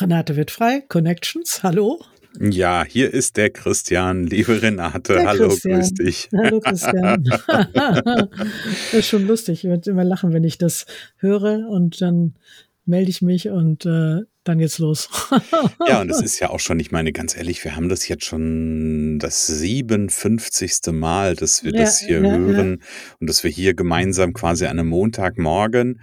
Renate wird frei, Connections, hallo. Ja, hier ist der Christian, liebe Renate. Der hallo, Christian. grüß dich. Hallo Christian. das ist schon lustig. Ich werde immer lachen, wenn ich das höre und dann melde ich mich und äh, dann geht's los. ja, und es ist ja auch schon, ich meine, ganz ehrlich, wir haben das jetzt schon das 57. Mal, dass wir ja, das hier ja, hören ja. und dass wir hier gemeinsam quasi an einem Montagmorgen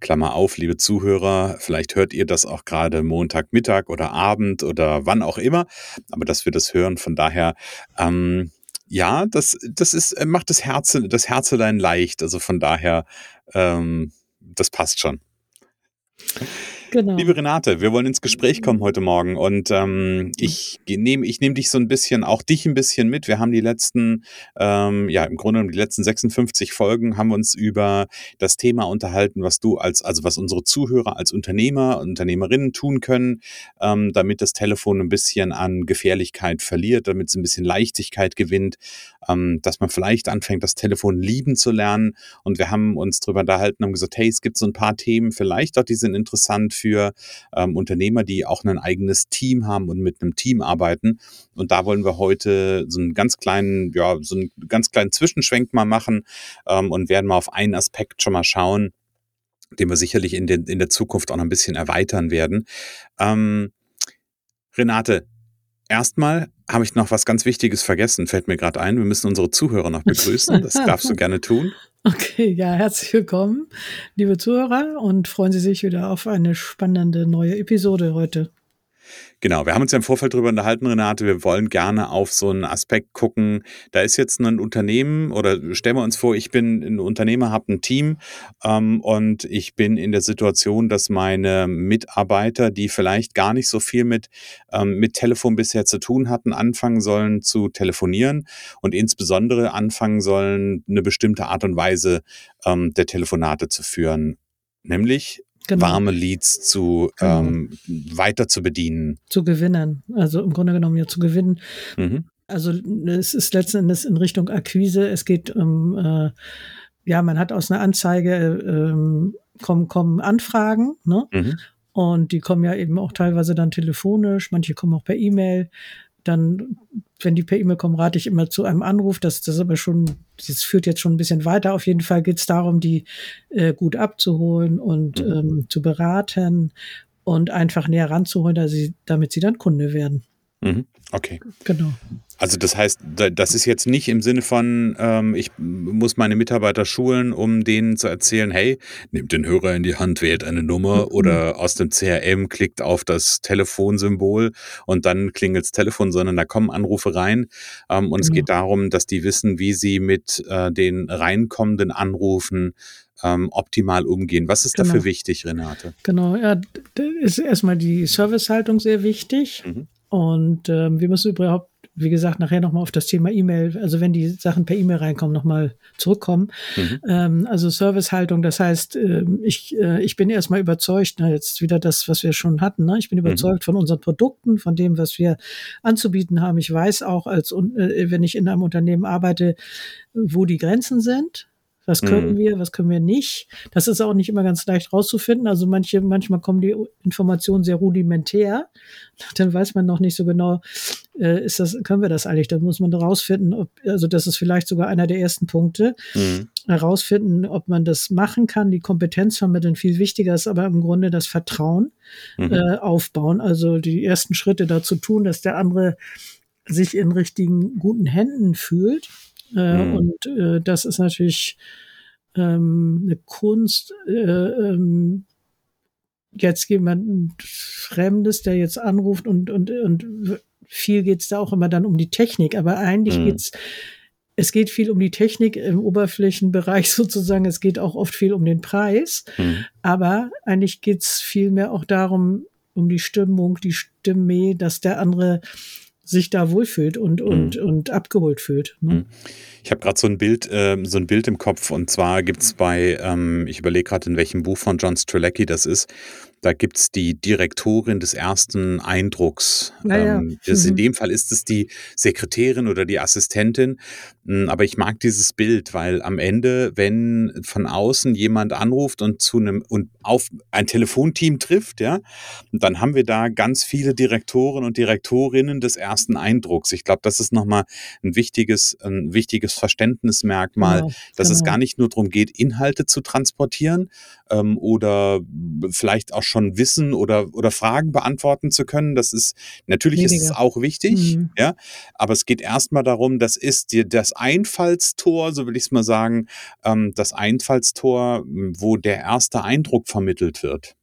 Klammer auf, liebe Zuhörer, vielleicht hört ihr das auch gerade Montagmittag oder Abend oder wann auch immer, aber dass wir das hören, von daher, ähm, ja, das, das ist, äh, macht das Herz, das Herzelein leicht, also von daher, ähm, das passt schon. Genau. Liebe Renate, wir wollen ins Gespräch kommen heute Morgen und ähm, ich nehme ich nehm dich so ein bisschen, auch dich ein bisschen mit. Wir haben die letzten, ähm, ja, im Grunde die letzten 56 Folgen haben wir uns über das Thema unterhalten, was du als, also was unsere Zuhörer als Unternehmer, Unternehmerinnen tun können, ähm, damit das Telefon ein bisschen an Gefährlichkeit verliert, damit es ein bisschen Leichtigkeit gewinnt, ähm, dass man vielleicht anfängt, das Telefon lieben zu lernen. Und wir haben uns darüber unterhalten und gesagt, hey, es gibt so ein paar Themen, vielleicht auch, die sind interessant für ähm, Unternehmer, die auch ein eigenes Team haben und mit einem Team arbeiten. Und da wollen wir heute so einen ganz kleinen, ja, so einen ganz kleinen Zwischenschwenk mal machen ähm, und werden mal auf einen Aspekt schon mal schauen, den wir sicherlich in, den, in der Zukunft auch noch ein bisschen erweitern werden. Ähm, Renate, erstmal habe ich noch was ganz Wichtiges vergessen, fällt mir gerade ein. Wir müssen unsere Zuhörer noch begrüßen. Das darfst du gerne tun. Okay, ja, herzlich willkommen, liebe Zuhörer, und freuen Sie sich wieder auf eine spannende neue Episode heute. Genau, wir haben uns ja im Vorfeld darüber unterhalten, Renate. Wir wollen gerne auf so einen Aspekt gucken. Da ist jetzt ein Unternehmen oder stellen wir uns vor, ich bin ein Unternehmer, habe ein Team ähm, und ich bin in der Situation, dass meine Mitarbeiter, die vielleicht gar nicht so viel mit, ähm, mit Telefon bisher zu tun hatten, anfangen sollen zu telefonieren und insbesondere anfangen sollen, eine bestimmte Art und Weise ähm, der Telefonate zu führen. Nämlich genau. warme Leads zu genau. ähm, weiter zu bedienen. Zu gewinnen. Also im Grunde genommen ja zu gewinnen. Mhm. Also es ist letzten Endes in Richtung Akquise. Es geht um, äh, ja, man hat aus einer Anzeige ähm, kommen, kommen Anfragen, ne? Mhm. Und die kommen ja eben auch teilweise dann telefonisch, manche kommen auch per E-Mail dann, wenn die per E-Mail kommen, rate ich immer zu einem Anruf. Das, das aber schon, das führt jetzt schon ein bisschen weiter. Auf jeden Fall geht es darum, die äh, gut abzuholen und mhm. ähm, zu beraten und einfach näher ranzuholen, sie, damit sie dann Kunde werden. Mhm. Okay. Genau. Also das heißt, das ist jetzt nicht im Sinne von, ähm, ich muss meine Mitarbeiter schulen, um denen zu erzählen, hey, nehmt den Hörer in die Hand, wählt eine Nummer mhm. oder aus dem CRM klickt auf das Telefonsymbol und dann klingelt das Telefon, sondern da kommen Anrufe rein ähm, und genau. es geht darum, dass die wissen, wie sie mit äh, den reinkommenden Anrufen ähm, optimal umgehen. Was ist genau. dafür wichtig, Renate? Genau, ja, da ist erstmal die Servicehaltung sehr wichtig. Mhm. Und ähm, wir müssen überhaupt, wie gesagt, nachher nochmal auf das Thema E-Mail, also wenn die Sachen per E-Mail reinkommen, nochmal zurückkommen. Mhm. Ähm, also Servicehaltung, das heißt, äh, ich, äh, ich bin erstmal überzeugt, na, jetzt wieder das, was wir schon hatten, ne? ich bin mhm. überzeugt mhm. von unseren Produkten, von dem, was wir anzubieten haben. Ich weiß auch, als äh, wenn ich in einem Unternehmen arbeite, wo die Grenzen sind. Was können mhm. wir, was können wir nicht? Das ist auch nicht immer ganz leicht rauszufinden. Also manche, manchmal kommen die Informationen sehr rudimentär. Dann weiß man noch nicht so genau, äh, ist das, können wir das eigentlich? Dann muss man herausfinden, ob, also das ist vielleicht sogar einer der ersten Punkte, mhm. herausfinden, ob man das machen kann, die Kompetenz vermitteln. Viel wichtiger ist aber im Grunde das Vertrauen mhm. äh, aufbauen. Also die ersten Schritte dazu tun, dass der andere sich in richtigen guten Händen fühlt. Äh, mhm. Und äh, das ist natürlich ähm, eine Kunst, äh, ähm, jetzt jemand Fremdes, der jetzt anruft und, und, und viel geht's da auch immer dann um die Technik, aber eigentlich mhm. geht's es geht viel um die Technik im Oberflächenbereich sozusagen. Es geht auch oft viel um den Preis. Mhm. Aber eigentlich geht's viel mehr auch darum, um die Stimmung, die Stimme, dass der andere sich da wohlfühlt und, und, mhm. und abgeholt fühlt. Ne? Mhm. Ich habe gerade so ein Bild, äh, so ein Bild im Kopf und zwar gibt es bei, ähm, ich überlege gerade, in welchem Buch von John Strelacki das ist. Da gibt es die Direktorin des ersten Eindrucks. Ja, ähm, ja. Mhm. In dem Fall ist es die Sekretärin oder die Assistentin. Hm, aber ich mag dieses Bild, weil am Ende, wenn von außen jemand anruft und zu einem und auf ein Telefonteam trifft, ja, dann haben wir da ganz viele Direktoren und Direktorinnen des ersten Eindrucks. Ich glaube, das ist nochmal ein wichtiges, ein wichtiges Verständnismerkmal, genau, dass genau. es gar nicht nur darum geht, Inhalte zu transportieren ähm, oder vielleicht auch schon Wissen oder, oder Fragen beantworten zu können. Das ist, natürlich Weniger. ist es auch wichtig, mhm. ja, aber es geht erstmal darum, das ist dir das Einfallstor, so will ich es mal sagen, ähm, das Einfallstor, wo der erste Eindruck vermittelt wird.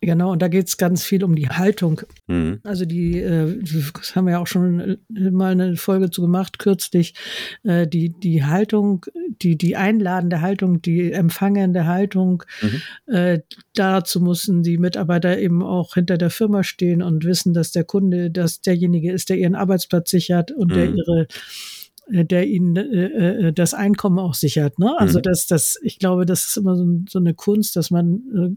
Genau, und da geht es ganz viel um die Haltung. Mhm. Also die, äh, das haben wir ja auch schon mal eine Folge zu gemacht, kürzlich, äh, die, die Haltung, die, die einladende Haltung, die empfangende Haltung, mhm. äh, dazu müssen die Mitarbeiter eben auch hinter der Firma stehen und wissen, dass der Kunde, dass derjenige ist, der ihren Arbeitsplatz sichert und mhm. der ihre der ihnen äh, das Einkommen auch sichert. Ne? Also mhm. das, das, ich glaube, das ist immer so, so eine Kunst, dass man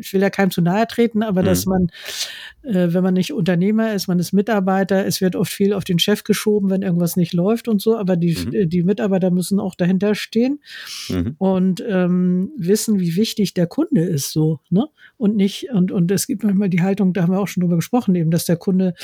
ich will ja keinem zu nahe treten, aber mhm. dass man, äh, wenn man nicht Unternehmer ist, man ist Mitarbeiter, es wird oft viel auf den Chef geschoben, wenn irgendwas nicht läuft und so, aber die, mhm. die Mitarbeiter müssen auch dahinter stehen mhm. und ähm, wissen, wie wichtig der Kunde ist, so, ne? Und nicht, und, und es gibt manchmal die Haltung, da haben wir auch schon drüber gesprochen, eben, dass der Kunde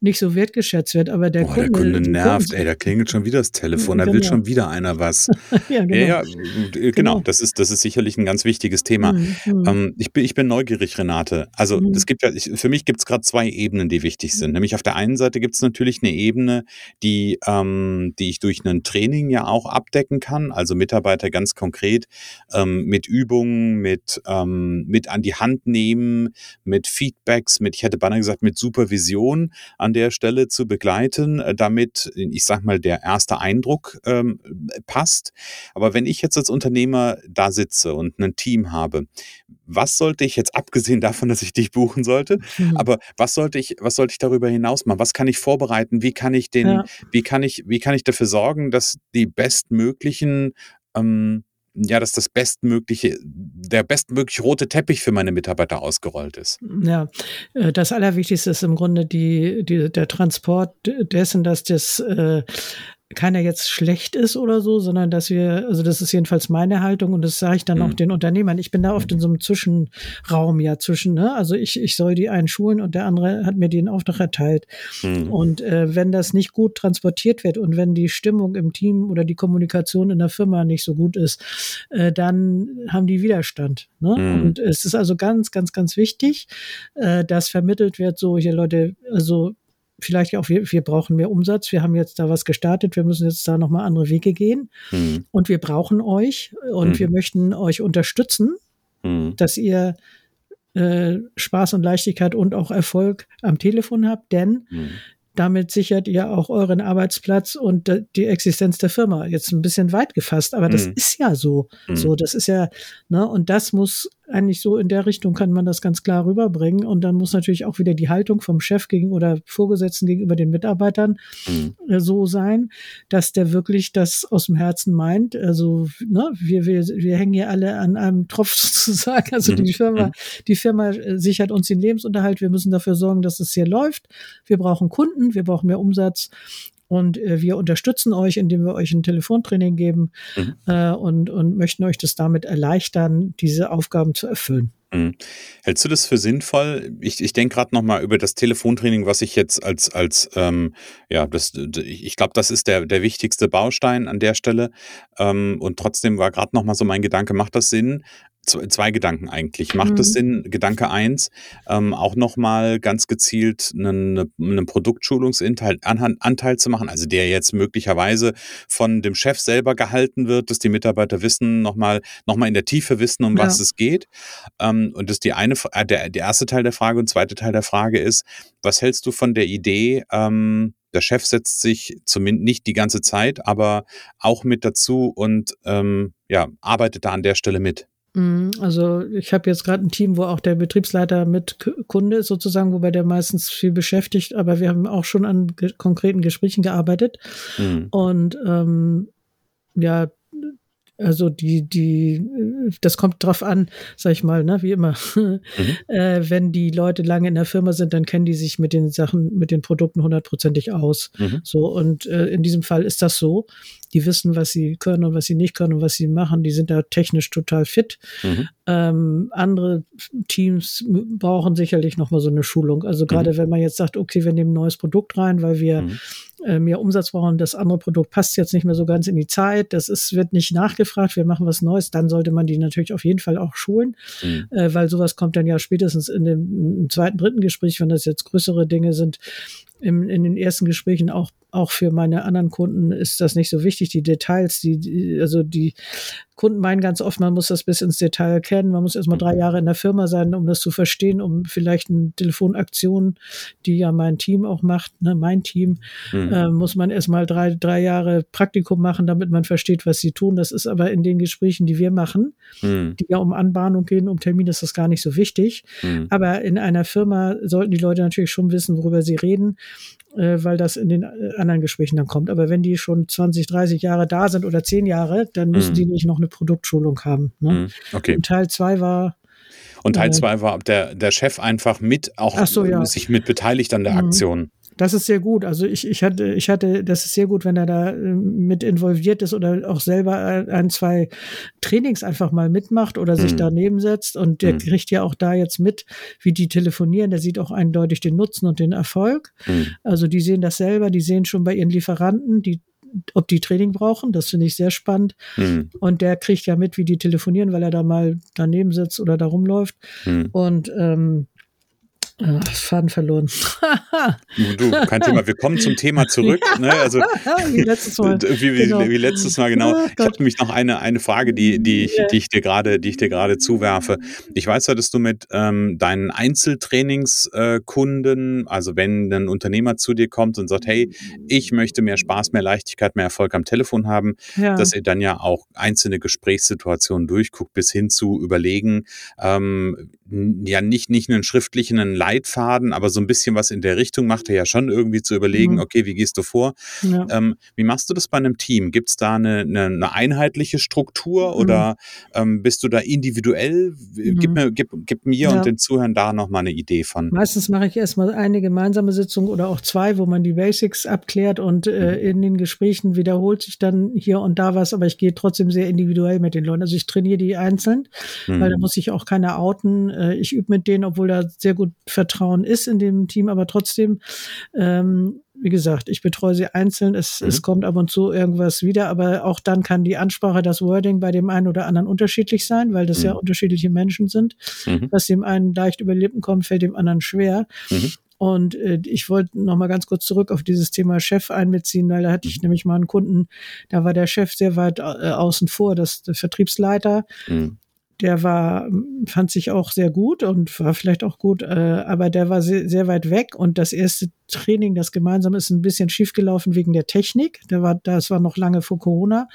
nicht so wertgeschätzt wird, aber der Boah, Kunde. Der Kunde nervt, ey, da klingelt schon wieder das Telefon, da genau. will schon wieder einer was. ja, genau. Ja, ja, genau. genau. Das ist, das ist sicherlich ein ganz wichtiges Thema. Mhm. mhm. Ähm, ich bin, ich bin neugierig, Renate. Also mhm. es gibt ja, ich, für mich gibt es gerade zwei Ebenen, die wichtig sind. Mhm. Nämlich auf der einen Seite gibt es natürlich eine Ebene, die, ähm, die ich durch ein Training ja auch abdecken kann. Also Mitarbeiter ganz konkret ähm, mit Übungen, mit, ähm, mit an die Hand nehmen, mit Feedbacks, mit, ich hätte beinahe gesagt, mit Supervision an der Stelle zu begleiten, äh, damit, ich sag mal, der erste Eindruck ähm, passt. Aber wenn ich jetzt als Unternehmer da sitze und ein Team habe, was sollte ich jetzt, abgesehen davon, dass ich dich buchen sollte, mhm. aber was sollte ich, was sollte ich darüber hinaus machen? Was kann ich vorbereiten? Wie kann ich den, ja. wie kann ich, wie kann ich dafür sorgen, dass die bestmöglichen ähm, ja, dass das bestmögliche, der bestmögliche rote Teppich für meine Mitarbeiter ausgerollt ist. Ja, äh, das Allerwichtigste ist im Grunde die, die der Transport dessen, dass das äh, keiner jetzt schlecht ist oder so, sondern dass wir, also das ist jedenfalls meine Haltung und das sage ich dann mhm. auch den Unternehmern. Ich bin da oft in so einem Zwischenraum ja zwischen, ne? Also ich, ich soll die einen schulen und der andere hat mir den Auftrag erteilt. Mhm. Und äh, wenn das nicht gut transportiert wird und wenn die Stimmung im Team oder die Kommunikation in der Firma nicht so gut ist, äh, dann haben die Widerstand. Ne? Mhm. Und es ist also ganz, ganz, ganz wichtig, äh, dass vermittelt wird, so hier Leute, also vielleicht auch, wir, wir brauchen mehr Umsatz, wir haben jetzt da was gestartet, wir müssen jetzt da nochmal andere Wege gehen mhm. und wir brauchen euch und mhm. wir möchten euch unterstützen, mhm. dass ihr äh, Spaß und Leichtigkeit und auch Erfolg am Telefon habt, denn mhm. damit sichert ihr auch euren Arbeitsplatz und die Existenz der Firma. Jetzt ein bisschen weit gefasst, aber das mhm. ist ja so. Mhm. So, das ist ja, ne, und das muss eigentlich so in der Richtung kann man das ganz klar rüberbringen. Und dann muss natürlich auch wieder die Haltung vom Chef gegen oder Vorgesetzten gegenüber den Mitarbeitern mhm. Äh, so sein, dass der wirklich das aus dem Herzen meint. Also, ne, wir, wir, wir hängen hier alle an einem Tropf sozusagen. Also mhm. die Firma, mhm. die Firma äh, sichert uns den Lebensunterhalt. Wir müssen dafür sorgen, dass es hier läuft. Wir brauchen Kunden, wir brauchen mehr Umsatz. Und äh, wir unterstützen euch, indem wir euch ein Telefontraining geben mhm. äh, und, und möchten euch das damit erleichtern, diese Aufgaben zu erfüllen. Mhm. Hältst du das für sinnvoll? Ich, ich denke gerade nochmal über das Telefontraining, was ich jetzt als, als ähm, ja, das, ich glaube, das ist der, der wichtigste Baustein an der Stelle. Ähm, und trotzdem war gerade nochmal so mein Gedanke, macht das Sinn, zwei Gedanken eigentlich. Macht es mhm. Sinn, Gedanke eins ähm, auch nochmal ganz gezielt einen, einen Produktschulungsanteil Anteil zu machen, also der jetzt möglicherweise von dem Chef selber gehalten wird, dass die Mitarbeiter wissen, nochmal noch mal in der Tiefe wissen, um ja. was es geht. Ähm, und das ist die eine, äh, der, der erste Teil der Frage und zweite Teil der Frage ist, was hältst du von der Idee, ähm, der Chef setzt sich zumindest nicht die ganze Zeit, aber auch mit dazu und ähm, ja, arbeitet da an der Stelle mit. Mhm, also ich habe jetzt gerade ein Team, wo auch der Betriebsleiter mit Kunde ist sozusagen, wobei der meistens viel beschäftigt, aber wir haben auch schon an ge konkreten Gesprächen gearbeitet. Mhm. Und ähm, ja, also die, die, das kommt drauf an, sag ich mal, ne, wie immer. Mhm. äh, wenn die Leute lange in der Firma sind, dann kennen die sich mit den Sachen, mit den Produkten hundertprozentig aus. Mhm. So, und äh, in diesem Fall ist das so die wissen, was sie können und was sie nicht können und was sie machen. Die sind da technisch total fit. Mhm. Ähm, andere Teams brauchen sicherlich nochmal so eine Schulung. Also gerade mhm. wenn man jetzt sagt, okay, wir nehmen ein neues Produkt rein, weil wir mhm. Äh, mehr Umsatz brauchen, das andere Produkt passt jetzt nicht mehr so ganz in die Zeit, das ist, wird nicht nachgefragt, wir machen was Neues, dann sollte man die natürlich auf jeden Fall auch schulen, mhm. äh, weil sowas kommt dann ja spätestens in dem zweiten, dritten Gespräch, wenn das jetzt größere Dinge sind, im, in den ersten Gesprächen auch, auch für meine anderen Kunden ist das nicht so wichtig. Die Details, die, die also die Kunden meinen ganz oft, man muss das bis ins Detail kennen. Man muss erstmal drei Jahre in der Firma sein, um das zu verstehen, um vielleicht eine Telefonaktion, die ja mein Team auch macht, ne, mein Team, mhm. äh, muss man erstmal drei, drei Jahre Praktikum machen, damit man versteht, was sie tun. Das ist aber in den Gesprächen, die wir machen, mhm. die ja um Anbahnung gehen, um Termin, ist das gar nicht so wichtig. Mhm. Aber in einer Firma sollten die Leute natürlich schon wissen, worüber sie reden äh, weil das in den äh, anderen Gesprächen dann kommt. Aber wenn die schon 20, 30 Jahre da sind oder 10 Jahre, dann müssen mm. die nicht noch eine Produktschulung haben. Ne? Mm, okay. Und Teil 2 war. Und Teil 2 äh, war, ob der, der Chef einfach mit auch so, ja. sich mit beteiligt an der mhm. Aktion. Das ist sehr gut. Also ich, ich hatte, ich hatte, das ist sehr gut, wenn er da äh, mit involviert ist oder auch selber ein, zwei Trainings einfach mal mitmacht oder sich mhm. daneben setzt. Und der mhm. kriegt ja auch da jetzt mit, wie die telefonieren. Der sieht auch eindeutig den Nutzen und den Erfolg. Mhm. Also die sehen das selber, die sehen schon bei ihren Lieferanten, die ob die Training brauchen. Das finde ich sehr spannend. Mhm. Und der kriegt ja mit, wie die telefonieren, weil er da mal daneben sitzt oder da rumläuft. Mhm. Und ähm, Ach, Faden verloren. du, kein Thema. Wir kommen zum Thema zurück. Ne? Also, wie letztes Mal. Wie, wie, genau. wie letztes Mal, genau. Oh, ich habe nämlich noch eine, eine Frage, die, die, ich, die ich dir gerade, die ich dir gerade zuwerfe. Ich weiß ja, dass du mit ähm, deinen Einzeltrainingskunden, äh, also wenn ein Unternehmer zu dir kommt und sagt, hey, ich möchte mehr Spaß, mehr Leichtigkeit, mehr Erfolg am Telefon haben, ja. dass ihr dann ja auch einzelne Gesprächssituationen durchguckt, bis hin zu überlegen, ähm, ja nicht, nicht einen schriftlichen, einen Leitfaden, aber so ein bisschen was in der Richtung macht er ja schon irgendwie zu überlegen, mhm. okay, wie gehst du vor? Ja. Ähm, wie machst du das bei einem Team? Gibt es da eine, eine, eine, einheitliche Struktur mhm. oder ähm, bist du da individuell? Mhm. Gib mir, gib, gib mir ja. und den Zuhörern da nochmal eine Idee von. Meistens mache ich erstmal eine gemeinsame Sitzung oder auch zwei, wo man die Basics abklärt und äh, mhm. in den Gesprächen wiederholt sich dann hier und da was, aber ich gehe trotzdem sehr individuell mit den Leuten. Also ich trainiere die einzeln, weil da mhm. muss ich auch keiner outen. Äh, ich übe mit denen, obwohl da sehr gut Vertrauen ist in dem Team, aber trotzdem, ähm, wie gesagt, ich betreue sie einzeln. Es, mhm. es kommt ab und zu irgendwas wieder, aber auch dann kann die Ansprache, das Wording bei dem einen oder anderen unterschiedlich sein, weil das mhm. ja unterschiedliche Menschen sind. Mhm. Was dem einen leicht über Lippen kommt, fällt dem anderen schwer. Mhm. Und äh, ich wollte noch mal ganz kurz zurück auf dieses Thema Chef einbeziehen, weil da hatte ich mhm. nämlich mal einen Kunden, da war der Chef sehr weit äh, außen vor, das der Vertriebsleiter. Mhm der war, fand sich auch sehr gut und war vielleicht auch gut, äh, aber der war sehr, sehr weit weg und das erste Training, das gemeinsam ist, ein bisschen schiefgelaufen wegen der Technik. Da war, das war noch lange vor Corona.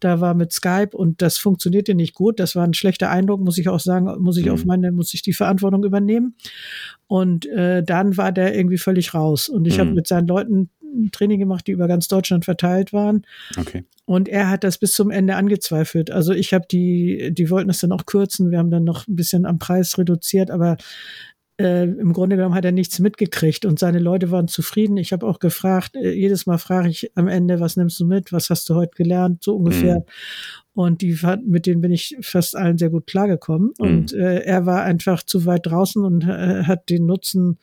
Da war mit Skype und das funktionierte nicht gut. Das war ein schlechter Eindruck, muss ich auch sagen, muss ich mhm. auf meine, muss ich die Verantwortung übernehmen. Und äh, dann war der irgendwie völlig raus. Und ich mhm. habe mit seinen Leuten Training gemacht, die über ganz Deutschland verteilt waren. Okay. Und er hat das bis zum Ende angezweifelt. Also ich habe die, die wollten das dann auch kürzen. Wir haben dann noch ein bisschen am Preis reduziert, aber äh, im Grunde genommen hat er nichts mitgekriegt und seine Leute waren zufrieden. Ich habe auch gefragt, äh, jedes Mal frage ich am Ende, was nimmst du mit? Was hast du heute gelernt? So ungefähr. Mhm. Und die mit denen bin ich fast allen sehr gut klargekommen. Mhm. Und äh, er war einfach zu weit draußen und äh, hat den Nutzen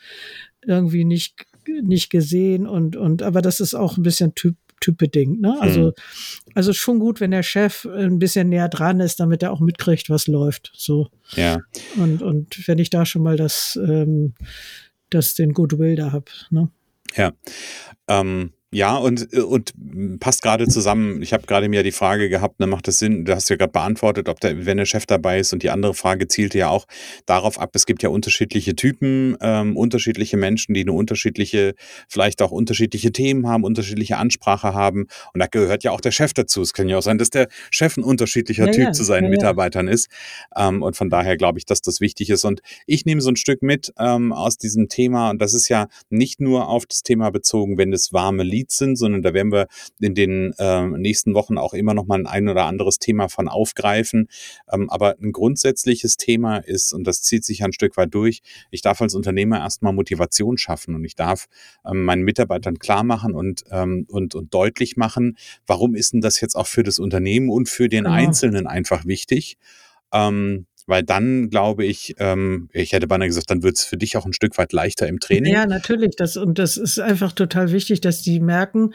irgendwie nicht nicht gesehen und und aber das ist auch ein bisschen typ typbedingt. Ne? Also, mhm. also schon gut, wenn der Chef ein bisschen näher dran ist, damit er auch mitkriegt, was läuft. So. Ja. Und, und wenn ich da schon mal das, ähm, das den Goodwill da habe. Ne? Ja. Ähm, ja, und, und passt gerade zusammen. Ich habe gerade mir die Frage gehabt, ne, macht das Sinn? Du hast ja gerade beantwortet, ob der, wenn der Chef dabei ist. Und die andere Frage zielte ja auch darauf ab, es gibt ja unterschiedliche Typen, ähm, unterschiedliche Menschen, die eine unterschiedliche, vielleicht auch unterschiedliche Themen haben, unterschiedliche Ansprache haben. Und da gehört ja auch der Chef dazu. Es kann ja auch sein, dass der Chef ein unterschiedlicher ja, Typ ja, zu seinen ja, Mitarbeitern ist. Ähm, und von daher glaube ich, dass das wichtig ist. Und ich nehme so ein Stück mit ähm, aus diesem Thema. Und das ist ja nicht nur auf das Thema bezogen, wenn es warme Lied Lied sind, sondern da werden wir in den äh, nächsten Wochen auch immer noch mal ein, ein oder anderes Thema von aufgreifen. Ähm, aber ein grundsätzliches Thema ist, und das zieht sich ein Stück weit durch, ich darf als Unternehmer erstmal Motivation schaffen und ich darf ähm, meinen Mitarbeitern klar machen und, ähm, und, und deutlich machen, warum ist denn das jetzt auch für das Unternehmen und für den genau. Einzelnen einfach wichtig. Ähm, weil dann glaube ich, ähm, ich hätte beinahe gesagt, dann wird es für dich auch ein Stück weit leichter im Training. Ja, natürlich. Das, und das ist einfach total wichtig, dass die merken,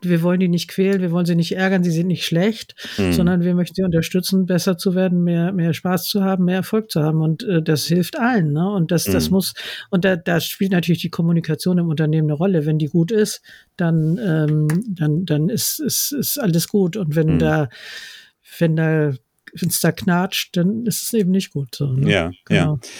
wir wollen die nicht quälen, wir wollen sie nicht ärgern, sie sind nicht schlecht, hm. sondern wir möchten sie unterstützen, besser zu werden, mehr, mehr Spaß zu haben, mehr Erfolg zu haben. Und äh, das hilft allen. Ne? Und das, hm. das muss, und da, da spielt natürlich die Kommunikation im Unternehmen eine Rolle. Wenn die gut ist, dann, ähm, dann, dann ist, ist, ist alles gut. Und wenn hm. da, wenn da wenn es da knatscht, dann ist es eben nicht gut. So, ne? Ja, genau. ja.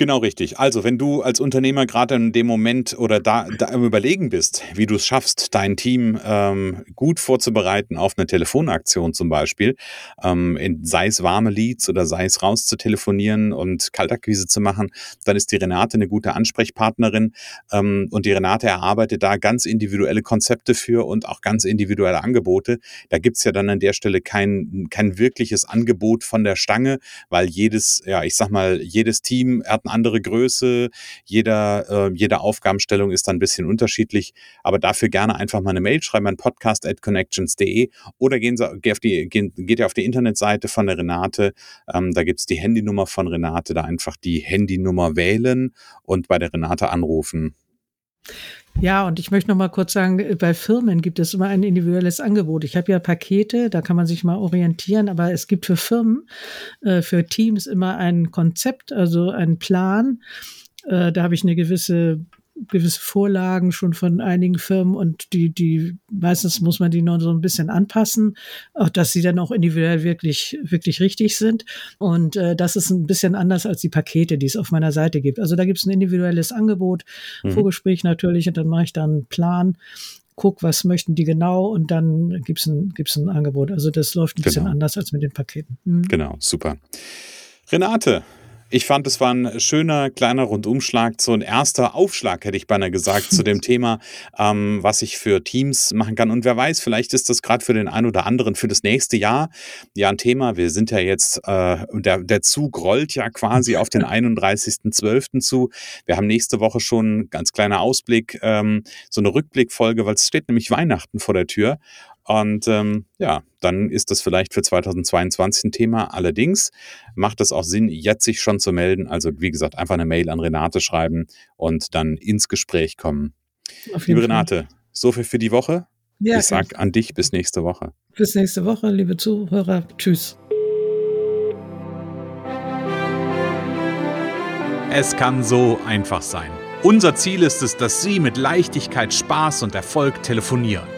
Genau richtig. Also, wenn du als Unternehmer gerade in dem Moment oder da, da im Überlegen bist, wie du es schaffst, dein Team ähm, gut vorzubereiten auf eine Telefonaktion zum Beispiel, ähm, in, sei es warme Leads oder sei es raus zu telefonieren und Kaltakquise zu machen, dann ist die Renate eine gute Ansprechpartnerin ähm, und die Renate erarbeitet da ganz individuelle Konzepte für und auch ganz individuelle Angebote. Da gibt's ja dann an der Stelle kein, kein wirkliches Angebot von der Stange, weil jedes, ja, ich sag mal, jedes Team hat eine andere Größe, jeder, äh, jede Aufgabenstellung ist dann ein bisschen unterschiedlich, aber dafür gerne einfach mal eine Mail schreiben an podcast.connections.de oder gehen Sie, geht, auf die, geht ihr auf die Internetseite von der Renate, ähm, da gibt es die Handynummer von Renate, da einfach die Handynummer wählen und bei der Renate anrufen. Ja, und ich möchte noch mal kurz sagen, bei Firmen gibt es immer ein individuelles Angebot. Ich habe ja Pakete, da kann man sich mal orientieren, aber es gibt für Firmen, äh, für Teams immer ein Konzept, also einen Plan. Äh, da habe ich eine gewisse gewisse Vorlagen schon von einigen Firmen und die, die, meistens muss man die noch so ein bisschen anpassen, auch dass sie dann auch individuell wirklich, wirklich richtig sind. Und äh, das ist ein bisschen anders als die Pakete, die es auf meiner Seite gibt. Also da gibt es ein individuelles Angebot, mhm. Vorgespräch natürlich, und dann mache ich dann einen Plan guck, was möchten die genau und dann gibt's ein, gibt's ein Angebot. Also das läuft ein genau. bisschen anders als mit den Paketen. Mhm. Genau, super. Renate, ich fand, es war ein schöner kleiner Rundumschlag, so ein erster Aufschlag, hätte ich beinahe gesagt, zu dem Thema, ähm, was ich für Teams machen kann. Und wer weiß, vielleicht ist das gerade für den einen oder anderen für das nächste Jahr ja ein Thema. Wir sind ja jetzt, äh, der, der Zug rollt ja quasi auf den 31.12. zu. Wir haben nächste Woche schon ganz kleiner Ausblick, ähm, so eine Rückblickfolge, weil es steht nämlich Weihnachten vor der Tür. Und ähm, ja, dann ist das vielleicht für 2022 ein Thema. Allerdings macht es auch Sinn, jetzt sich schon zu melden. Also wie gesagt, einfach eine Mail an Renate schreiben und dann ins Gespräch kommen. Liebe Renate, so viel für die Woche. Ja, ich sage an dich bis nächste Woche. Bis nächste Woche, liebe Zuhörer. Tschüss. Es kann so einfach sein. Unser Ziel ist es, dass Sie mit Leichtigkeit, Spaß und Erfolg telefonieren.